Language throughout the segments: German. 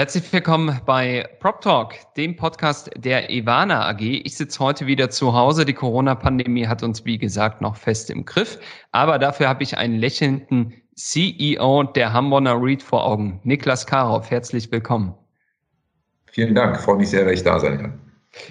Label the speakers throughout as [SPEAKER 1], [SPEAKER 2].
[SPEAKER 1] Herzlich willkommen bei Prop Talk, dem Podcast der Ivana AG. Ich sitze heute wieder zu Hause. Die Corona-Pandemie hat uns, wie gesagt, noch fest im Griff. Aber dafür habe ich einen lächelnden CEO der Hamburger Read vor Augen, Niklas Karow. Herzlich willkommen.
[SPEAKER 2] Vielen Dank. Freue mich sehr, dass ich da sein kann.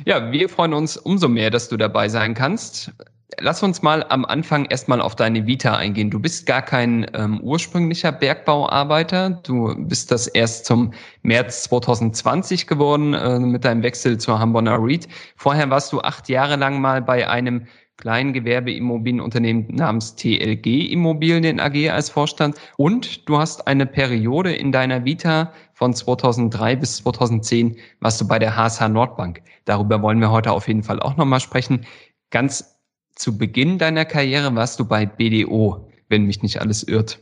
[SPEAKER 1] Ja, wir freuen uns umso mehr, dass du dabei sein kannst. Lass uns mal am Anfang erstmal auf deine Vita eingehen. Du bist gar kein ähm, ursprünglicher Bergbauarbeiter. Du bist das erst zum März 2020 geworden äh, mit deinem Wechsel zur Hamburger Reed. Vorher warst du acht Jahre lang mal bei einem kleinen Gewerbeimmobilienunternehmen namens TLG Immobilien AG als Vorstand und du hast eine Periode in deiner Vita von 2003 bis 2010 warst du bei der HSH Nordbank. Darüber wollen wir heute auf jeden Fall auch nochmal sprechen. Ganz zu Beginn deiner Karriere warst du bei BDO, wenn mich nicht alles irrt.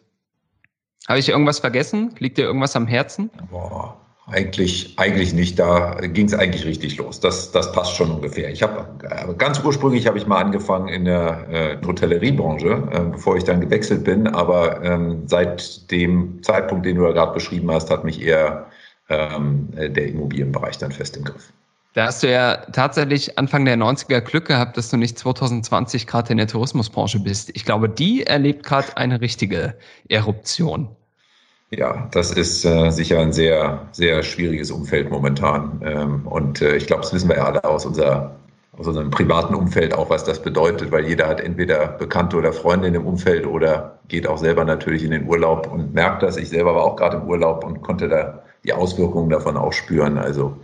[SPEAKER 1] Habe ich irgendwas vergessen? Liegt dir irgendwas am Herzen?
[SPEAKER 2] Boah, eigentlich, eigentlich nicht. Da ging es eigentlich richtig los. Das, das passt schon ungefähr. Ich habe äh, ganz ursprünglich habe ich mal angefangen in der äh, Hotelleriebranche, äh, bevor ich dann gewechselt bin. Aber ähm, seit dem Zeitpunkt, den du ja gerade beschrieben hast, hat mich eher ähm, der Immobilienbereich dann fest im Griff.
[SPEAKER 1] Da hast du ja tatsächlich Anfang der 90er Glück gehabt, dass du nicht 2020 gerade in der Tourismusbranche bist. Ich glaube, die erlebt gerade eine richtige Eruption.
[SPEAKER 2] Ja, das ist äh, sicher ein sehr, sehr schwieriges Umfeld momentan. Ähm, und äh, ich glaube, das wissen wir ja alle aus, unserer, aus unserem privaten Umfeld auch, was das bedeutet, weil jeder hat entweder Bekannte oder Freunde in dem Umfeld oder geht auch selber natürlich in den Urlaub und merkt das. Ich selber war auch gerade im Urlaub und konnte da die Auswirkungen davon auch spüren. Also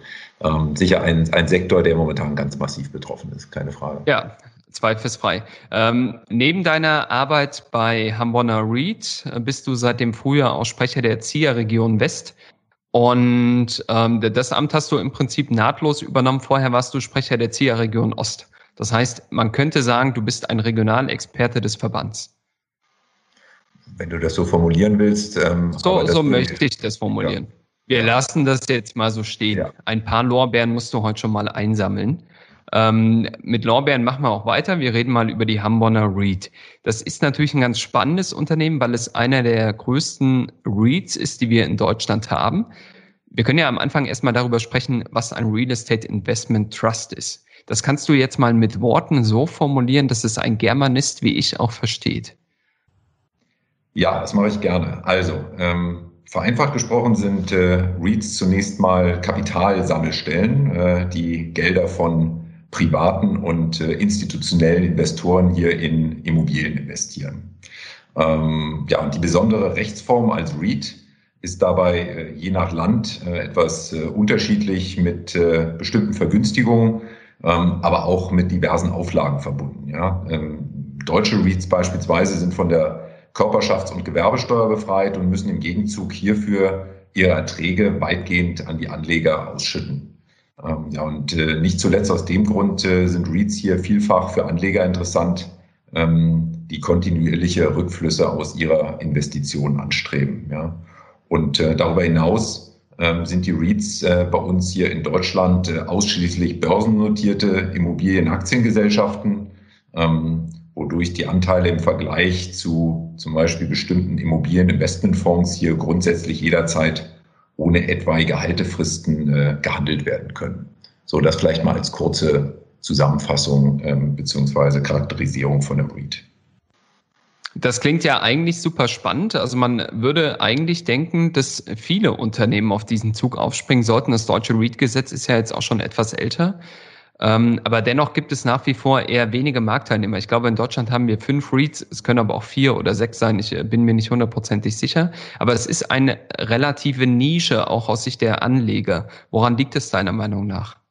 [SPEAKER 2] ähm, sicher ein, ein Sektor, der momentan ganz massiv betroffen ist, keine Frage.
[SPEAKER 1] Ja, zweifelsfrei. Ähm, neben deiner Arbeit bei Hamburger Reed äh, bist du seit dem Frühjahr auch Sprecher der ZIA-Region West. Und ähm, das Amt hast du im Prinzip nahtlos übernommen. Vorher warst du Sprecher der ZIA-Region Ost. Das heißt, man könnte sagen, du bist ein Regionalexperte des Verbands.
[SPEAKER 2] Wenn du das so formulieren willst.
[SPEAKER 1] Ähm, so so möchte ich das formulieren. Ja. Wir lassen das jetzt mal so stehen. Ja. Ein paar Lorbeeren musst du heute schon mal einsammeln. Ähm, mit Lorbeeren machen wir auch weiter. Wir reden mal über die Hamburger Read. Das ist natürlich ein ganz spannendes Unternehmen, weil es einer der größten Reads ist, die wir in Deutschland haben. Wir können ja am Anfang erstmal darüber sprechen, was ein Real Estate Investment Trust ist. Das kannst du jetzt mal mit Worten so formulieren, dass es ein Germanist wie ich auch versteht.
[SPEAKER 2] Ja, das mache ich gerne. Also, ähm, Vereinfacht gesprochen sind äh, REITs zunächst mal Kapitalsammelstellen, äh, die Gelder von privaten und äh, institutionellen Investoren hier in Immobilien investieren. Ähm, ja, und die besondere Rechtsform als REIT ist dabei äh, je nach Land äh, etwas äh, unterschiedlich mit äh, bestimmten Vergünstigungen, ähm, aber auch mit diversen Auflagen verbunden. Ja? Ähm, deutsche REITs beispielsweise sind von der Körperschafts- und Gewerbesteuer befreit und müssen im Gegenzug hierfür ihre Erträge weitgehend an die Anleger ausschütten. Ähm, ja, und äh, nicht zuletzt aus dem Grund äh, sind REITs hier vielfach für Anleger interessant, ähm, die kontinuierliche Rückflüsse aus ihrer Investition anstreben. Ja. Und äh, darüber hinaus ähm, sind die REITs bei uns hier in Deutschland ausschließlich börsennotierte Immobilienaktiengesellschaften. Wodurch die Anteile im Vergleich zu zum Beispiel bestimmten Immobilieninvestmentfonds hier grundsätzlich jederzeit ohne etwaige Haltefristen äh, gehandelt werden können. So, das vielleicht mal als kurze Zusammenfassung ähm, beziehungsweise Charakterisierung von dem REIT.
[SPEAKER 1] Das klingt ja eigentlich super spannend. Also man würde eigentlich denken, dass viele Unternehmen auf diesen Zug aufspringen sollten. Das deutsche REIT-Gesetz ist ja jetzt auch schon etwas älter. Ähm, aber dennoch gibt es nach wie vor eher wenige Marktteilnehmer. Ich glaube, in Deutschland haben wir fünf REITs, es können aber auch vier oder sechs sein, ich äh, bin mir nicht hundertprozentig sicher. Aber es ist eine relative Nische, auch aus Sicht der Anleger. Woran liegt es deiner Meinung nach?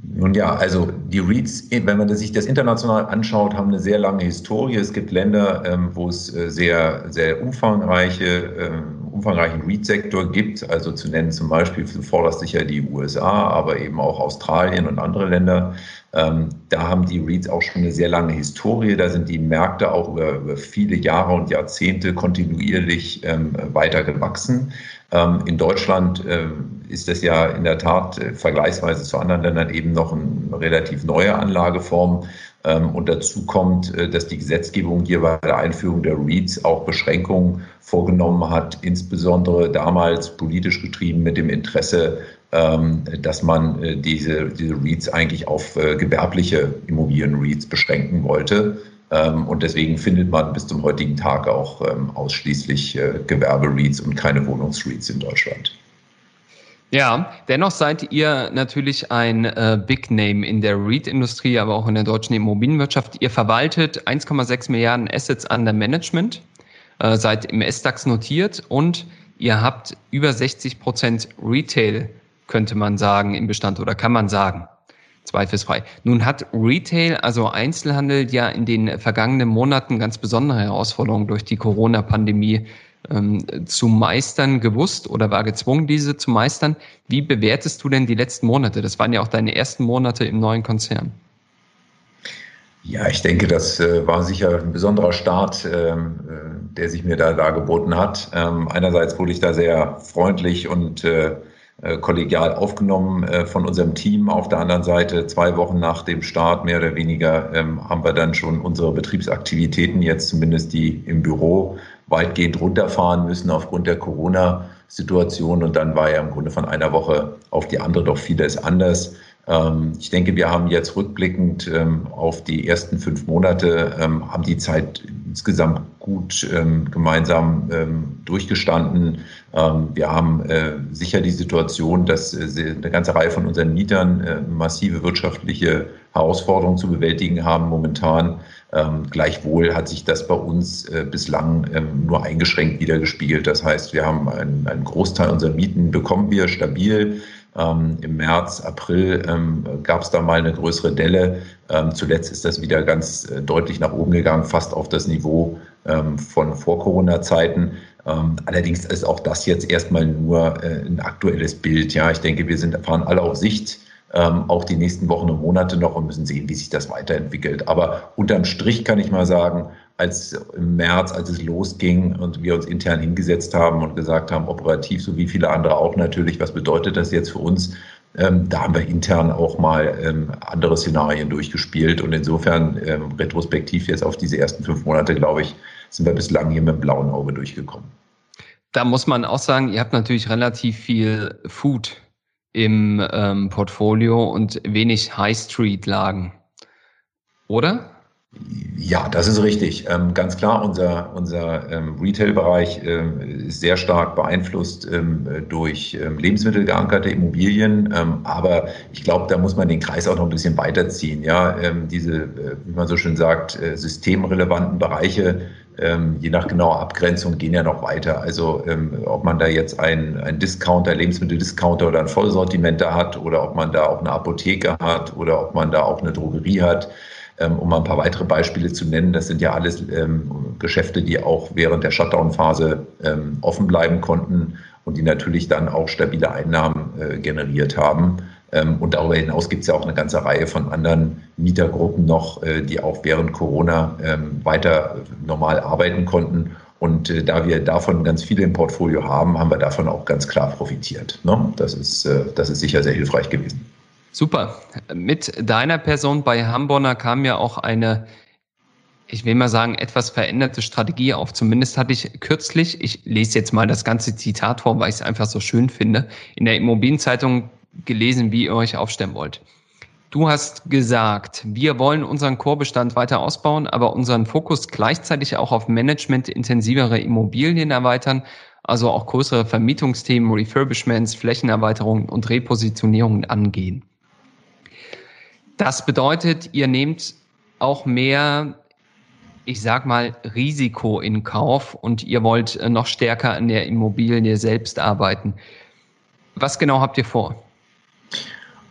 [SPEAKER 2] Nun ja, also die REITs, wenn man sich das international anschaut, haben eine sehr lange Historie. Es gibt Länder, ähm, wo es äh, sehr, sehr umfangreiche ähm, umfangreichen REIT-Sektor gibt, also zu nennen zum Beispiel vorderst sicher die USA, aber eben auch Australien und andere Länder. Ähm, da haben die REITs auch schon eine sehr lange Historie. Da sind die Märkte auch über, über viele Jahre und Jahrzehnte kontinuierlich weiter gewachsen. In Deutschland ist das ja in der Tat äh, vergleichsweise zu anderen Ländern eben noch eine relativ neue Anlageform. Ähm, und dazu kommt, äh, dass die Gesetzgebung hier bei der Einführung der REITs auch Beschränkungen vorgenommen hat, insbesondere damals politisch getrieben mit dem Interesse, ähm, dass man diese, diese REITs eigentlich auf gewerbliche Immobilien-REITs beschränken wollte. Ähm, und deswegen findet man bis zum heutigen Tag auch ausschließlich äh, Gewerbe-REITs und keine Wohnungs-REITs in Deutschland.
[SPEAKER 1] Ja, dennoch seid ihr natürlich ein äh, Big Name in der REIT-Industrie, aber auch in der deutschen Immobilienwirtschaft. Ihr verwaltet 1,6 Milliarden Assets under Management, äh, seid im S-DAX notiert und ihr habt über 60 Prozent Retail, könnte man sagen, im Bestand oder kann man sagen. Zweifelsfrei. Nun hat Retail, also Einzelhandel, ja in den vergangenen Monaten ganz besondere Herausforderungen durch die Corona-Pandemie ähm, zu meistern gewusst oder war gezwungen, diese zu meistern. Wie bewertest du denn die letzten Monate? Das waren ja auch deine ersten Monate im neuen Konzern.
[SPEAKER 2] Ja, ich denke, das äh, war sicher ein besonderer Start, ähm, äh, der sich mir da dargeboten hat. Ähm, einerseits wurde ich da sehr freundlich und äh, kollegial aufgenommen von unserem Team. Auf der anderen Seite, zwei Wochen nach dem Start, mehr oder weniger, ähm, haben wir dann schon unsere Betriebsaktivitäten, jetzt zumindest die im Büro, weitgehend runterfahren müssen aufgrund der Corona-Situation. Und dann war ja im Grunde von einer Woche auf die andere doch vieles anders. Ähm, ich denke, wir haben jetzt rückblickend ähm, auf die ersten fünf Monate, ähm, haben die Zeit insgesamt gut gemeinsam durchgestanden. wir haben äh, sicher die Situation, dass äh, eine ganze Reihe von unseren Mietern äh, massive wirtschaftliche Herausforderungen zu bewältigen haben momentan. Gleichwohl hat sich das bei uns bislang nur eingeschränkt wiedergespiegelt. Das heißt, wir haben einen, einen Großteil unserer Mieten bekommen wir stabil. Ähm, Im März, April ähm, gab es da mal eine größere Delle. Ähm, zuletzt ist das wieder ganz äh, deutlich nach oben gegangen, fast auf das Niveau ähm, von Vor-Corona-Zeiten. Ähm, allerdings ist auch das jetzt erstmal nur äh, ein aktuelles Bild. Ja, ich denke, wir sind, fahren alle auf Sicht. Ähm, auch die nächsten Wochen und Monate noch und müssen sehen, wie sich das weiterentwickelt. Aber unterm Strich kann ich mal sagen, als im März, als es losging und wir uns intern hingesetzt haben und gesagt haben, operativ, so wie viele andere auch natürlich, was bedeutet das jetzt für uns? Ähm, da haben wir intern auch mal ähm, andere Szenarien durchgespielt und insofern ähm, retrospektiv jetzt auf diese ersten fünf Monate, glaube ich, sind wir bislang hier mit dem blauen Auge durchgekommen.
[SPEAKER 1] Da muss man auch sagen, ihr habt natürlich relativ viel Food im ähm, Portfolio und wenig High Street Lagen, oder?
[SPEAKER 2] Ja, das ist richtig. Ähm, ganz klar, unser, unser ähm, Retail-Bereich ähm, ist sehr stark beeinflusst ähm, durch ähm, Lebensmittel geankerte Immobilien. Ähm, aber ich glaube, da muss man den Kreis auch noch ein bisschen weiterziehen. Ja, diese, äh, wie man so schön sagt, äh, systemrelevanten Bereiche, je nach genauer Abgrenzung, gehen ja noch weiter. Also ob man da jetzt ein, ein Discounter, Lebensmitteldiscounter oder ein Vollsortimenter hat oder ob man da auch eine Apotheke hat oder ob man da auch eine Drogerie hat ähm, um mal ein paar weitere Beispiele zu nennen, das sind ja alles ähm, Geschäfte, die auch während der Shutdown-Phase ähm, offen bleiben konnten und die natürlich dann auch stabile Einnahmen äh, generiert haben. und darüber hinaus gibt es ja auch eine ganze Reihe von anderen Mietergruppen noch, äh, die auch während Corona weiter normal arbeiten konnten. Und äh, da wir davon ganz viele im Portfolio haben, haben wir davon auch ganz klar profitiert. Ne? Das, ist, das ist sicher sehr hilfreich gewesen.
[SPEAKER 1] Super. Mit deiner Person bei Hamborner kam ja auch eine, ich will mal sagen, etwas veränderte Strategie auf. Zumindest hatte ich kürzlich, ich lese jetzt mal das ganze Zitat vor, weil ich es einfach so schön finde, in der Immobilienzeitung gelesen, wie ihr euch aufstellen wollt. Du hast gesagt, wir wollen unseren Chorbestand weiter ausbauen, aber unseren Fokus gleichzeitig auch auf managementintensivere Immobilien erweitern, also auch größere Vermietungsthemen, Refurbishments, Flächenerweiterungen und Repositionierungen angehen. Das bedeutet, ihr nehmt auch mehr, ich sag mal, Risiko in Kauf und ihr wollt äh, noch stärker an der Immobilie selbst arbeiten. Was genau habt ihr vor?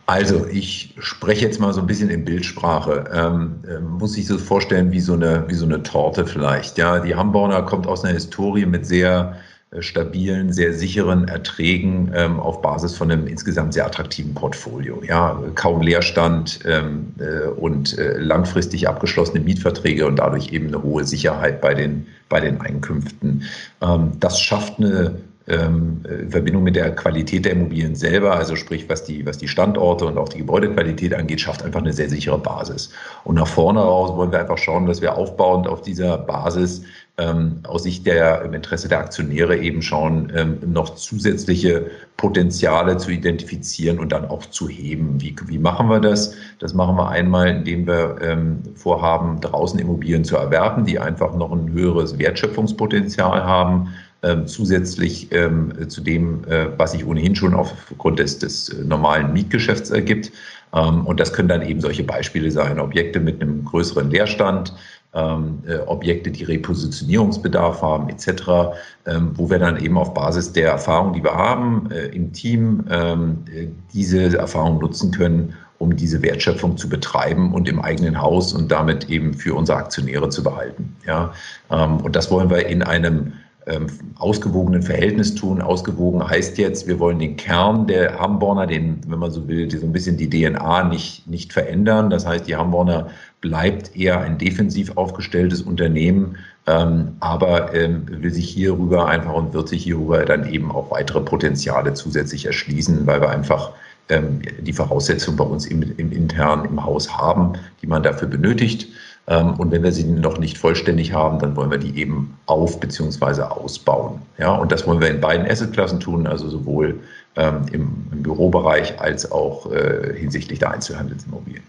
[SPEAKER 2] Also, ich spreche jetzt mal so ein bisschen in Bildsprache. Ähm, äh, muss ich so vorstellen wie so eine, wie so eine Torte vielleicht. Ja, die Hamborner kommt aus einer Historie mit sehr stabilen, sehr sicheren Erträgen ähm, auf Basis von einem insgesamt sehr attraktiven Portfolio. Ja, kaum Leerstand ähm, äh, und äh, langfristig abgeschlossene Mietverträge und dadurch eben eine hohe Sicherheit bei den, bei den Einkünften. Ähm, das schafft eine ähm, in Verbindung mit der Qualität der Immobilien selber, also sprich, was die, was die Standorte und auch die Gebäudequalität angeht, schafft einfach eine sehr sichere Basis. Und nach vorne raus wollen wir einfach schauen, dass wir aufbauend auf dieser Basis ähm, aus Sicht der im Interesse der Aktionäre eben schauen, ähm, noch zusätzliche Potenziale zu identifizieren und dann auch zu heben. Wie, wie machen wir das? Das machen wir einmal, indem wir ähm, vorhaben, draußen Immobilien zu erwerben, die einfach noch ein höheres Wertschöpfungspotenzial haben. Ähm, zusätzlich ähm, zu dem, äh, was sich ohnehin schon aufgrund des, des normalen Mietgeschäfts ergibt. Ähm, und das können dann eben solche Beispiele sein, Objekte mit einem größeren Leerstand, ähm, äh, Objekte, die Repositionierungsbedarf haben, etc., ähm, wo wir dann eben auf Basis der Erfahrung, die wir haben äh, im Team, äh, diese Erfahrung nutzen können, um diese Wertschöpfung zu betreiben und im eigenen Haus und damit eben für unsere Aktionäre zu behalten. Ja, und das wollen wir in einem ausgewogenen Verhältnis tun. Ausgewogen heißt jetzt, wir wollen den Kern der Hamborner, den, wenn man so will, so ein bisschen die DNA nicht, nicht verändern. Das heißt, die Hamborner bleibt eher ein defensiv aufgestelltes Unternehmen, ähm, aber ähm, will sich hierüber einfach und wird sich hierüber dann eben auch weitere Potenziale zusätzlich erschließen, weil wir einfach ähm, die Voraussetzungen bei uns im, im intern im Haus haben, die man dafür benötigt. Ähm, und wenn wir sie noch nicht vollständig haben, dann wollen wir die eben auf- bzw. ausbauen. Ja, und das wollen wir in beiden Assetklassen tun, also sowohl ähm, im, im, Bürobereich als auch äh, hinsichtlich der Einzelhandelsimmobilien.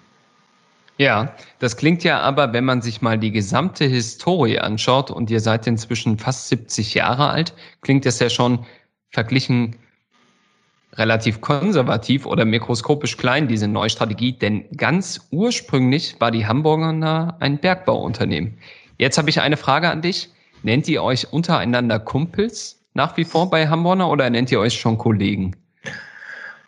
[SPEAKER 1] Ja, das klingt ja aber, wenn man sich mal die gesamte Historie anschaut und ihr seid inzwischen fast 70 Jahre alt, klingt das ja schon verglichen relativ konservativ oder mikroskopisch klein, diese neue Strategie, denn ganz ursprünglich war die Hamburger ein Bergbauunternehmen. Jetzt habe ich eine Frage an dich. Nennt ihr euch untereinander Kumpels nach wie vor bei Hamburger oder nennt ihr euch schon Kollegen?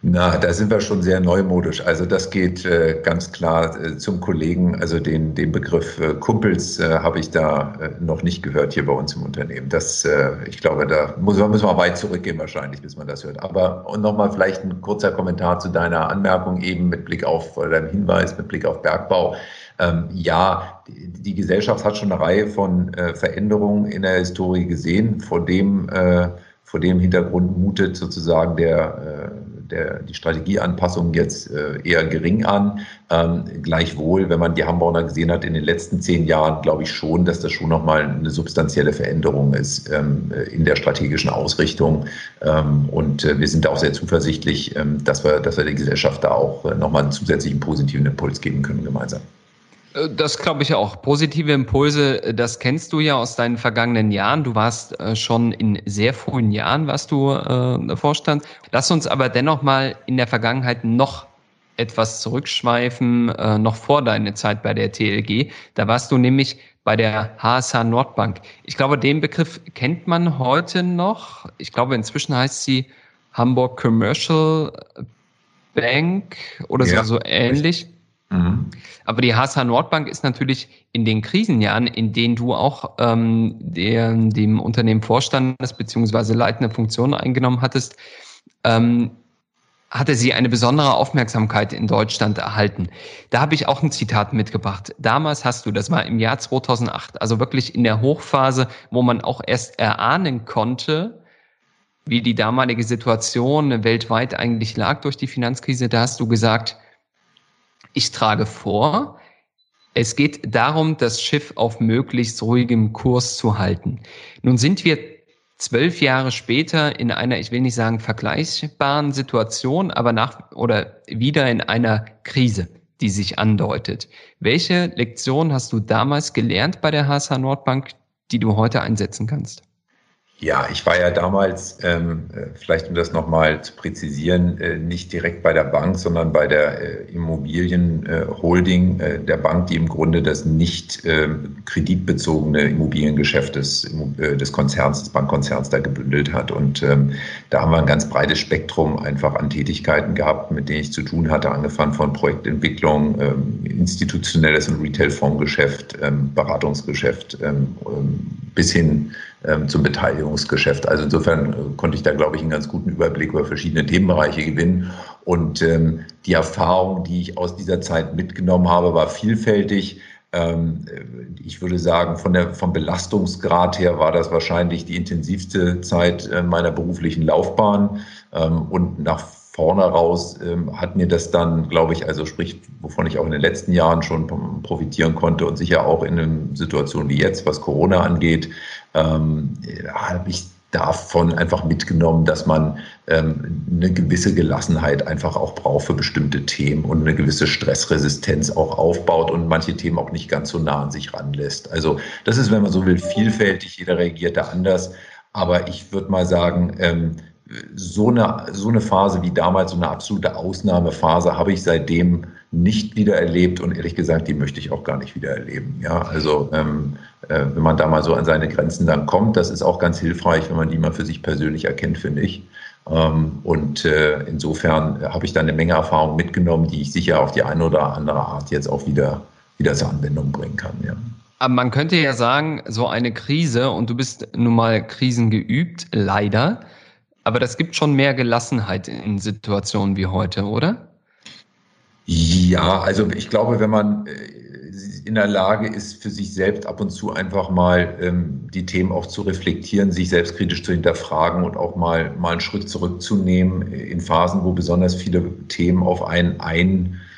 [SPEAKER 2] Na, da sind wir schon sehr neumodisch. Also das geht äh, ganz klar äh, zum Kollegen. Also den, den Begriff äh, Kumpels äh, habe ich da äh, noch nicht gehört hier bei uns im Unternehmen. Das, äh, ich glaube, da muss müssen wir weit zurückgehen wahrscheinlich, bis man das hört. Aber nochmal vielleicht ein kurzer Kommentar zu deiner Anmerkung eben mit Blick auf, oder deinem Hinweis mit Blick auf Bergbau. Ähm, ja, die, die, Gesellschaft hat schon eine Reihe von Veränderungen in der Historie gesehen, vor dem, vor dem Hintergrund mutet sozusagen der der, die Strategieanpassung jetzt äh, eher gering an. Ähm, gleichwohl, wenn man die Hamburger gesehen hat in den letzten zehn Jahren, glaube ich schon, dass das schon nochmal eine substanzielle Veränderung ist ähm, in der strategischen Ausrichtung. Ähm, und äh, wir sind auch sehr zuversichtlich, ähm, dass, wir, dass wir der Gesellschaft da auch äh, nochmal einen zusätzlichen positiven Impuls geben können gemeinsam.
[SPEAKER 1] Äh, das glaube ich auch. Positive Impulse, äh, das kennst du ja aus deinen vergangenen Jahren. Du warst äh, schon in sehr frühen Jahren, warst du äh, Vorstand. Lass uns aber dennoch mal in der Vergangenheit noch etwas zurückschweifen, äh, noch vor deiner Zeit bei der TLG. Da warst du nämlich bei der HSH Nordbank. Ich glaube, den Begriff kennt man heute noch. Ich glaube, inzwischen heißt sie Hamburg Commercial Bank oder ja. so, so ähnlich. Mhm. Aber die HSH Nordbank ist natürlich in den Krisenjahren, in denen du auch ähm, der, dem Unternehmen vorstandest beziehungsweise leitende Funktionen eingenommen hattest, ähm, hatte sie eine besondere Aufmerksamkeit in Deutschland erhalten. Da habe ich auch ein Zitat mitgebracht. Damals hast du, das war im Jahr 2008, also wirklich in der Hochphase, wo man auch erst erahnen konnte, wie die damalige Situation weltweit eigentlich lag durch die Finanzkrise, da hast du gesagt, ich trage vor, es geht darum, das Schiff auf möglichst ruhigem Kurs zu halten. Nun sind wir zwölf Jahre später in einer, ich will nicht sagen vergleichbaren Situation, aber nach oder wieder in einer Krise, die sich andeutet. Welche Lektion hast du damals gelernt bei der HSH Nordbank, die du heute einsetzen kannst?
[SPEAKER 2] Ja, ich war ja damals, ähm, äh, vielleicht um das nochmal zu präzisieren, äh, nicht direkt bei der Bank, sondern bei der äh, Immobilienholding äh, der Bank, die im Grunde das nicht ähm, kreditbezogene Immobiliengeschäft des, äh, des Konzerns, des Bankkonzerns da gebündelt hat. Und ähm, da haben wir ein ganz breites Spektrum einfach an Tätigkeiten gehabt, mit denen ich zu tun hatte, angefangen von Projektentwicklung, ähm, institutionelles und Retail-Fondsgeschäft, ähm, Beratungsgeschäft ähm, bis hin zum Beteiligungsgeschäft. Also insofern äh, konnte ich da, glaube ich, einen ganz guten Überblick über verschiedene Themenbereiche gewinnen. Und ähm, die Erfahrung, die ich aus dieser Zeit mitgenommen habe, war vielfältig. Ähm, ich würde sagen, von der, vom Belastungsgrad her war das wahrscheinlich die intensivste Zeit äh, meiner beruflichen Laufbahn. Ähm, und nach vorne raus ähm, hat mir das dann, glaube ich, also sprich, wovon ich auch in den letzten Jahren schon profitieren konnte und sicher auch in einer Situation wie jetzt, was Corona angeht, ähm, habe ich davon einfach mitgenommen, dass man ähm, eine gewisse Gelassenheit einfach auch braucht für bestimmte Themen und eine gewisse Stressresistenz auch aufbaut und manche Themen auch nicht ganz so nah an sich ranlässt. Also das ist, wenn man so will, vielfältig, jeder reagiert da anders. Aber ich würde mal sagen, ähm, so eine, so eine Phase wie damals, so eine absolute Ausnahmephase habe ich seitdem nicht wieder erlebt und ehrlich gesagt, die möchte ich auch gar nicht wieder erleben. Ja, also ähm, äh, wenn man da mal so an seine Grenzen dann kommt, das ist auch ganz hilfreich, wenn man die mal für sich persönlich erkennt, finde ich. Ähm, und äh, insofern habe ich da eine Menge Erfahrung mitgenommen, die ich sicher auf die eine oder andere Art jetzt auch wieder, wieder zur Anwendung bringen kann. Ja.
[SPEAKER 1] Aber man könnte ja sagen, so eine Krise, und du bist nun mal krisengeübt, leider, aber das gibt schon mehr Gelassenheit in Situationen wie heute, oder?
[SPEAKER 2] Ja, also ich glaube, wenn man äh, in der Lage ist, für sich selbst ab und zu einfach mal ähm, die Themen auch zu reflektieren, sich selbstkritisch zu hinterfragen und auch mal, mal einen Schritt zurückzunehmen in Phasen, wo besonders viele Themen auf einen ein äh,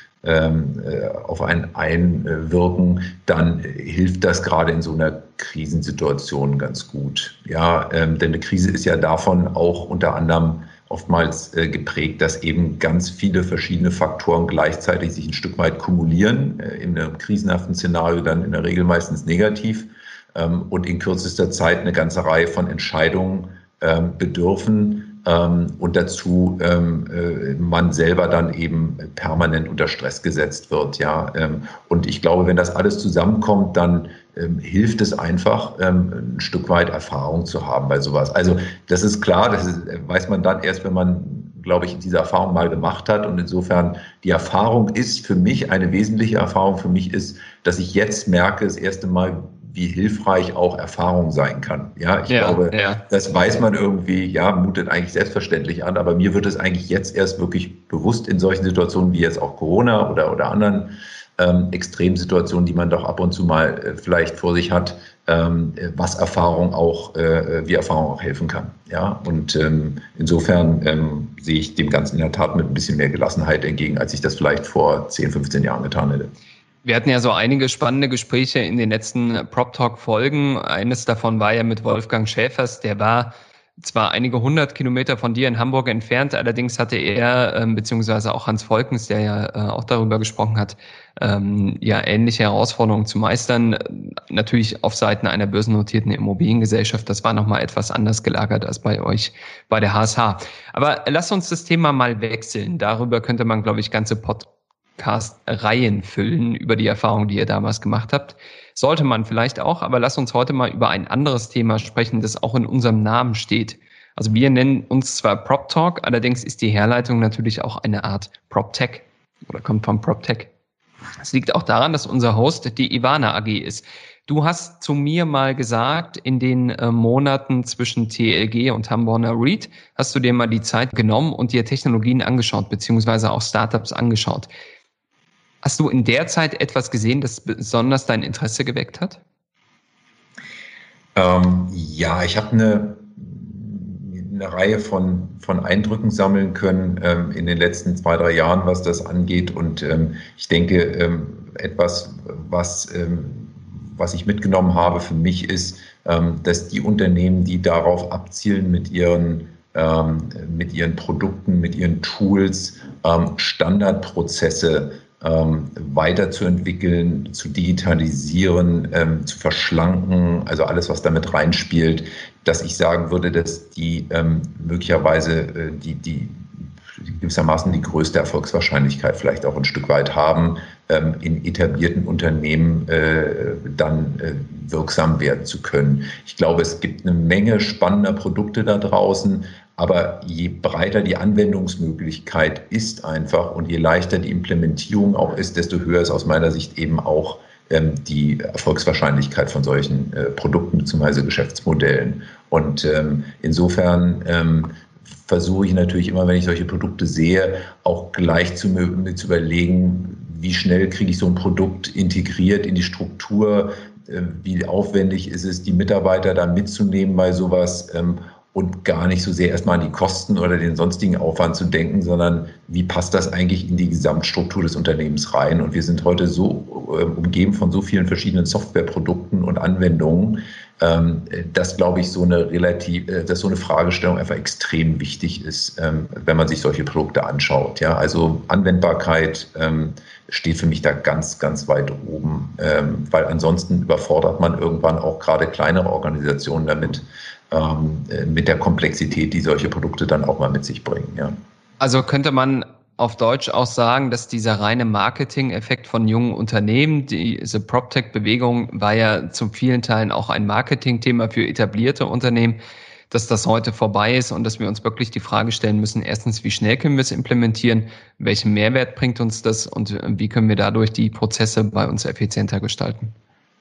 [SPEAKER 2] auf einen einwirken, dann hilft das gerade in so einer Krisensituation ganz gut. Ja, ähm, denn eine Krise ist ja davon auch unter anderem oftmals äh, geprägt, dass eben ganz viele verschiedene Faktoren gleichzeitig sich ein Stück weit kumulieren, äh, in einem krisenhaften Szenario dann in der Regel meistens negativ ähm, und in kürzester Zeit eine ganze Reihe von Entscheidungen bedürfen, ähm, und dazu ähm, äh, man selber dann eben permanent unter Stress gesetzt wird. Ja, ähm, und ich glaube, wenn das alles zusammenkommt, dann ähm, hilft es einfach, ähm, ein Stück weit Erfahrung zu haben bei sowas. Also das ist klar, das ist, weiß man dann erst, wenn man glaube ich, diese Erfahrung mal gemacht hat. Und insofern, die Erfahrung ist für mich, eine wesentliche Erfahrung für mich ist, dass ich jetzt merke, das erste Mal, wie hilfreich auch Erfahrung sein kann. Ja, ich ja, glaube, ja. das weiß man irgendwie, ja, mutet eigentlich selbstverständlich an, aber mir wird es eigentlich jetzt erst wirklich bewusst in solchen Situationen wie jetzt auch Corona oder, oder anderen ähm, Extremsituationen, die man doch ab und zu mal äh, vielleicht vor sich hat, ähm, was Erfahrung auch, äh, wie Erfahrung auch helfen kann. Ja, und ähm, insofern ähm, sehe ich dem Ganzen in der Tat mit ein bisschen mehr Gelassenheit entgegen, als ich das vielleicht vor 10, 15 Jahren getan hätte.
[SPEAKER 1] Wir hatten ja so einige spannende Gespräche in den letzten Prop Talk Folgen. Eines davon war ja mit Wolfgang Schäfers, der war zwar einige hundert Kilometer von dir in Hamburg entfernt, allerdings hatte er, ähm, beziehungsweise auch Hans Volkens, der ja äh, auch darüber gesprochen hat, ähm, ja ähnliche Herausforderungen zu meistern. Natürlich auf Seiten einer börsennotierten Immobiliengesellschaft. Das war nochmal etwas anders gelagert als bei euch bei der HSH. Aber lass uns das Thema mal wechseln. Darüber könnte man, glaube ich, ganze Pod Podcast-Reihen füllen über die Erfahrung, die ihr damals gemacht habt. Sollte man vielleicht auch, aber lass uns heute mal über ein anderes Thema sprechen, das auch in unserem Namen steht. Also wir nennen uns zwar Prop Talk, allerdings ist die Herleitung natürlich auch eine Art Prop Tech oder kommt vom Prop Tech. Es liegt auch daran, dass unser Host die Ivana AG ist. Du hast zu mir mal gesagt, in den äh, Monaten zwischen TLG und Hamburger Read hast du dir mal die Zeit genommen und dir Technologien angeschaut, beziehungsweise auch Startups angeschaut. Hast du in der Zeit etwas gesehen, das besonders dein Interesse geweckt hat?
[SPEAKER 2] Ähm, ja, ich habe eine, eine Reihe von, von Eindrücken sammeln können ähm, in den letzten zwei, drei Jahren, was das angeht. Und ähm, ich denke, ähm, etwas, was, ähm, was ich mitgenommen habe für mich ist, ähm, dass die Unternehmen, die darauf abzielen, mit ihren mit ihren Produkten, mit ihren Tools Standardprozesse ähm, weiterzuentwickeln, zu digitalisieren, ähm, zu verschlanken, also alles, was damit reinspielt, dass ich sagen würde, dass die ähm, möglicherweise äh, die, die gewissermaßen die größte Erfolgswahrscheinlichkeit vielleicht auch ein Stück weit haben, ähm, in etablierten Unternehmen äh, dann äh, wirksam werden zu können. Ich glaube, es gibt eine Menge spannender Produkte da draußen, aber je breiter die Anwendungsmöglichkeit ist einfach und je leichter die Implementierung auch ist, desto höher ist aus meiner Sicht eben auch ähm, die Erfolgswahrscheinlichkeit von solchen äh, Produkten bzw. Geschäftsmodellen. Und ähm, insofern ähm, versuche ich natürlich immer, wenn ich solche Produkte sehe, auch gleich zu, mir zu überlegen, wie schnell kriege ich so ein Produkt integriert in die Struktur, äh, wie aufwendig ist es, die Mitarbeiter da mitzunehmen bei sowas ähm, und gar nicht so sehr erstmal an die Kosten oder den sonstigen Aufwand zu denken, sondern wie passt das eigentlich in die Gesamtstruktur des Unternehmens rein? Und wir sind heute so äh, umgeben von so vielen verschiedenen Softwareprodukten und Anwendungen, ähm, dass, glaube ich, so eine relativ, äh, dass so eine Fragestellung einfach extrem wichtig ist, ähm, wenn man sich solche Produkte anschaut. Ja, also Anwendbarkeit ähm, steht für mich da ganz, ganz weit oben, ähm, weil ansonsten überfordert man irgendwann auch gerade kleinere Organisationen damit, ähm, mit der Komplexität, die solche Produkte dann auch mal mit sich bringen. Ja.
[SPEAKER 1] Also könnte man auf Deutsch auch sagen, dass dieser reine Marketing-Effekt von jungen Unternehmen, diese PropTech-Bewegung war ja zu vielen Teilen auch ein Marketing-Thema für etablierte Unternehmen, dass das heute vorbei ist und dass wir uns wirklich die Frage stellen müssen, erstens, wie schnell können wir es implementieren, welchen Mehrwert bringt uns das und wie können wir dadurch die Prozesse bei uns effizienter gestalten?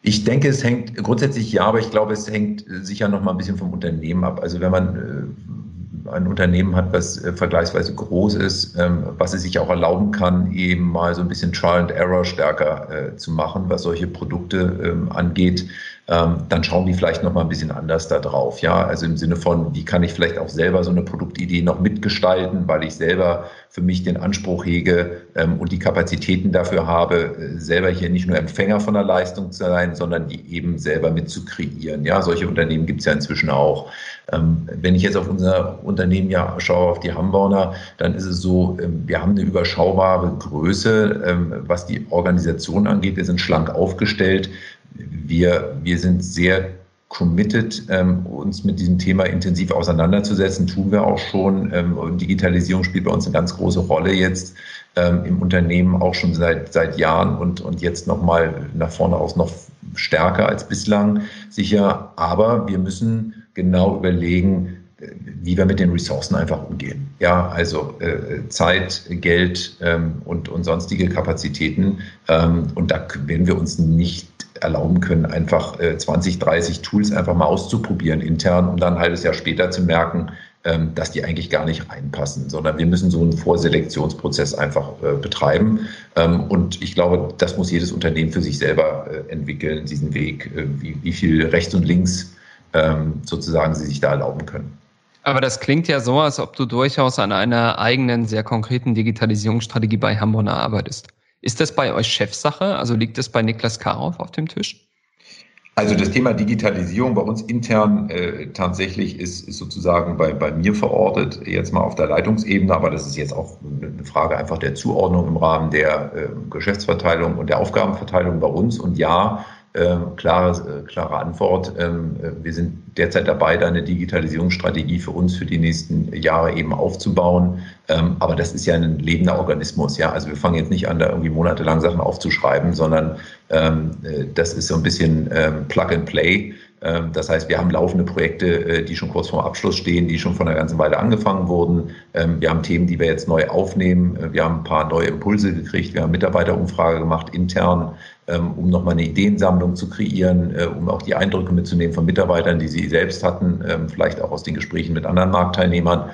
[SPEAKER 2] Ich denke, es hängt grundsätzlich ja, aber ich glaube, es hängt sicher noch mal ein bisschen vom Unternehmen ab. Also wenn man äh, ein Unternehmen hat, was äh, vergleichsweise groß ist, ähm, was es sich auch erlauben kann, eben mal so ein bisschen Trial and Error stärker äh, zu machen, was solche Produkte ähm, angeht, ähm, dann schauen die vielleicht noch mal ein bisschen anders da drauf. Ja, also im Sinne von, wie kann ich vielleicht auch selber so eine Produktidee noch mitgestalten, weil ich selber für mich den Anspruch hege ähm, und die Kapazitäten dafür habe, äh, selber hier nicht nur Empfänger von der Leistung zu sein, sondern die eben selber mit zu kreieren. Ja, solche Unternehmen gibt es ja inzwischen auch. Ähm, wenn ich jetzt auf unser Unternehmen ja schaue, auf die Hamburger, dann ist es so, ähm, wir haben eine überschaubare Größe, ähm, was die Organisation angeht. Wir sind schlank aufgestellt wir, wir sind sehr committed, ähm, uns mit diesem Thema intensiv auseinanderzusetzen, tun wir auch schon. Ähm, Digitalisierung spielt bei uns eine ganz große Rolle jetzt ähm, im Unternehmen auch schon seit, seit Jahren und, und jetzt nochmal nach vorne aus noch stärker als bislang sicher. Aber wir müssen genau überlegen, äh, wie wir mit den Ressourcen einfach umgehen. Ja, also äh, Zeit, Geld ähm, und, und sonstige Kapazitäten. Ähm, und da werden wir uns nicht erlauben können, einfach äh, 20, 30 Tools einfach mal auszuprobieren intern, um dann ein halbes Jahr später zu merken, ähm, dass die eigentlich gar nicht reinpassen, sondern wir müssen so einen Vorselektionsprozess einfach äh, betreiben. Ähm, und ich glaube, das muss jedes Unternehmen für sich selber äh, entwickeln, diesen Weg, äh, wie, wie viel rechts und links ähm, sozusagen sie sich da erlauben können.
[SPEAKER 1] Aber das klingt ja so, als ob du durchaus an einer eigenen, sehr konkreten Digitalisierungsstrategie bei Hamburg arbeitest. Ist das bei euch Chefsache? Also liegt das bei Niklas Karow auf dem Tisch?
[SPEAKER 2] Also das Thema Digitalisierung bei uns intern äh, tatsächlich ist, ist sozusagen bei, bei mir verortet, jetzt mal auf der Leitungsebene, aber das ist jetzt auch eine Frage einfach der Zuordnung im Rahmen der äh, Geschäftsverteilung und der Aufgabenverteilung bei uns. Und ja, klare, äh, klare Antwort. Ähm, äh, wir sind derzeit dabei, da eine Digitalisierungsstrategie für uns für die nächsten Jahre eben aufzubauen. Ähm, aber das ist ja ein lebender Organismus. Ja, also wir fangen jetzt nicht an, da irgendwie monatelang Sachen aufzuschreiben, sondern ähm, äh, das ist so ein bisschen ähm, Plug and Play. Ähm, das heißt, wir haben laufende Projekte, äh, die schon kurz vorm Abschluss stehen, die schon von einer ganzen Weile angefangen wurden. Ähm, wir haben Themen, die wir jetzt neu aufnehmen. Äh, wir haben ein paar neue Impulse gekriegt. Wir haben Mitarbeiterumfrage gemacht intern, ähm, um nochmal eine Ideensammlung zu kreieren, äh, um auch die Eindrücke mitzunehmen von Mitarbeitern, die sie selbst hatten, vielleicht auch aus den Gesprächen mit anderen Marktteilnehmern.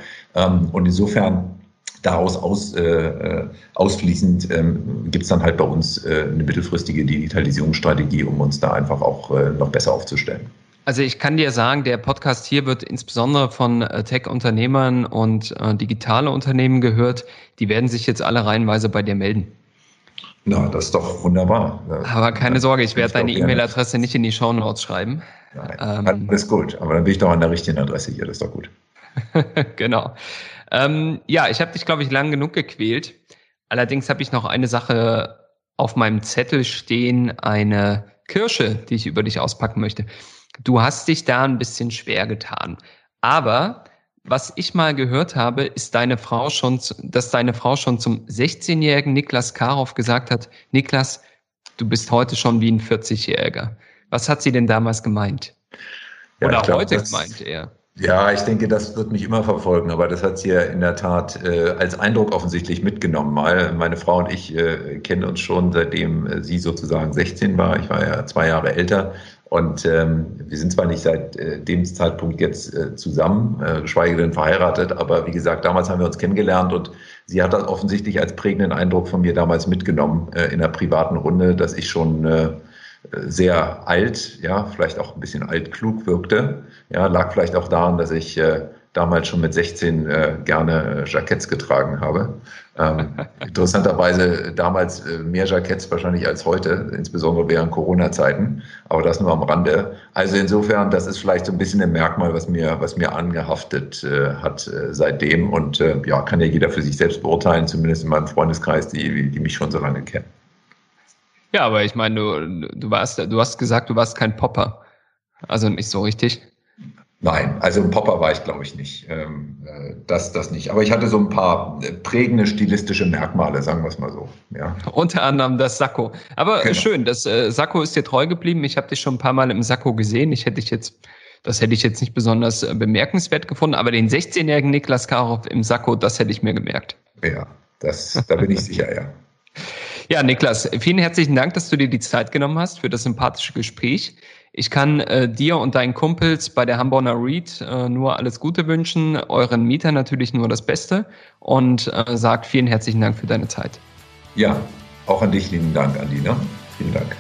[SPEAKER 2] Und insofern daraus aus, äh, ausfließend ähm, gibt es dann halt bei uns äh, eine mittelfristige Digitalisierungsstrategie, um uns da einfach auch äh, noch besser aufzustellen.
[SPEAKER 1] Also ich kann dir sagen, der Podcast hier wird insbesondere von äh, Tech-Unternehmern und äh, digitale Unternehmen gehört. Die werden sich jetzt alle reihenweise bei dir melden.
[SPEAKER 2] Na, das ist doch wunderbar.
[SPEAKER 1] Aber keine Sorge, ich werde deine E-Mail-Adresse nicht in die Show Notes schreiben.
[SPEAKER 2] Nein, ähm, alles gut. Aber dann bin ich doch an der richtigen Adresse hier. Das ist doch gut.
[SPEAKER 1] genau. Ähm, ja, ich habe dich, glaube ich, lang genug gequält. Allerdings habe ich noch eine Sache auf meinem Zettel stehen, eine Kirsche, die ich über dich auspacken möchte. Du hast dich da ein bisschen schwer getan. Aber was ich mal gehört habe, ist deine Frau schon, dass deine Frau schon zum 16-jährigen Niklas Karow gesagt hat, Niklas, du bist heute schon wie ein 40-Jähriger. Was hat sie denn damals gemeint? Ja, Oder glaub, heute gemeint er?
[SPEAKER 2] Ja, ich denke, das wird mich immer verfolgen, aber das hat sie ja in der Tat äh, als Eindruck offensichtlich mitgenommen. Mal, meine Frau und ich äh, kennen uns schon, seitdem äh, sie sozusagen 16 war. Ich war ja zwei Jahre älter. Und ähm, wir sind zwar nicht seit äh, dem Zeitpunkt jetzt äh, zusammen, äh, geschweige denn verheiratet, aber wie gesagt, damals haben wir uns kennengelernt und sie hat das offensichtlich als prägenden Eindruck von mir damals mitgenommen äh, in der privaten Runde, dass ich schon äh, sehr alt, ja, vielleicht auch ein bisschen altklug wirkte. Ja, lag vielleicht auch daran, dass ich äh, damals schon mit 16 äh, gerne äh, Jacketts getragen habe. Ähm, interessanterweise damals äh, mehr Jacketts wahrscheinlich als heute, insbesondere während Corona-Zeiten, aber das nur am Rande. Also insofern, das ist vielleicht so ein bisschen ein Merkmal, was mir, was mir angehaftet äh, hat äh, seitdem und äh, ja, kann ja jeder für sich selbst beurteilen, zumindest in meinem Freundeskreis, die, die mich schon so lange kennen.
[SPEAKER 1] Ja, aber ich meine, du, du warst, du hast gesagt, du warst kein Popper. Also nicht so richtig.
[SPEAKER 2] Nein, also ein Popper war ich, glaube ich, nicht. Ähm, äh, das, das nicht. Aber ich hatte so ein paar äh, prägende stilistische Merkmale, sagen wir es mal so. Ja.
[SPEAKER 1] Unter anderem das Sakko. Aber genau. schön, das äh, Sakko ist dir treu geblieben. Ich habe dich schon ein paar Mal im Sakko gesehen. Ich hätte dich jetzt, das hätte ich jetzt nicht besonders äh, bemerkenswert gefunden, aber den 16-jährigen Niklas Karow im Sakko, das hätte ich mir gemerkt.
[SPEAKER 2] Ja, das, da bin ich sicher, ja.
[SPEAKER 1] Ja, Niklas, vielen herzlichen Dank, dass du dir die Zeit genommen hast für das sympathische Gespräch. Ich kann äh, dir und deinen Kumpels bei der Hamburger Read äh, nur alles Gute wünschen, euren Mietern natürlich nur das Beste und äh, sagt vielen herzlichen Dank für deine Zeit.
[SPEAKER 2] Ja, auch an dich lieben Dank, Andina. Vielen Dank.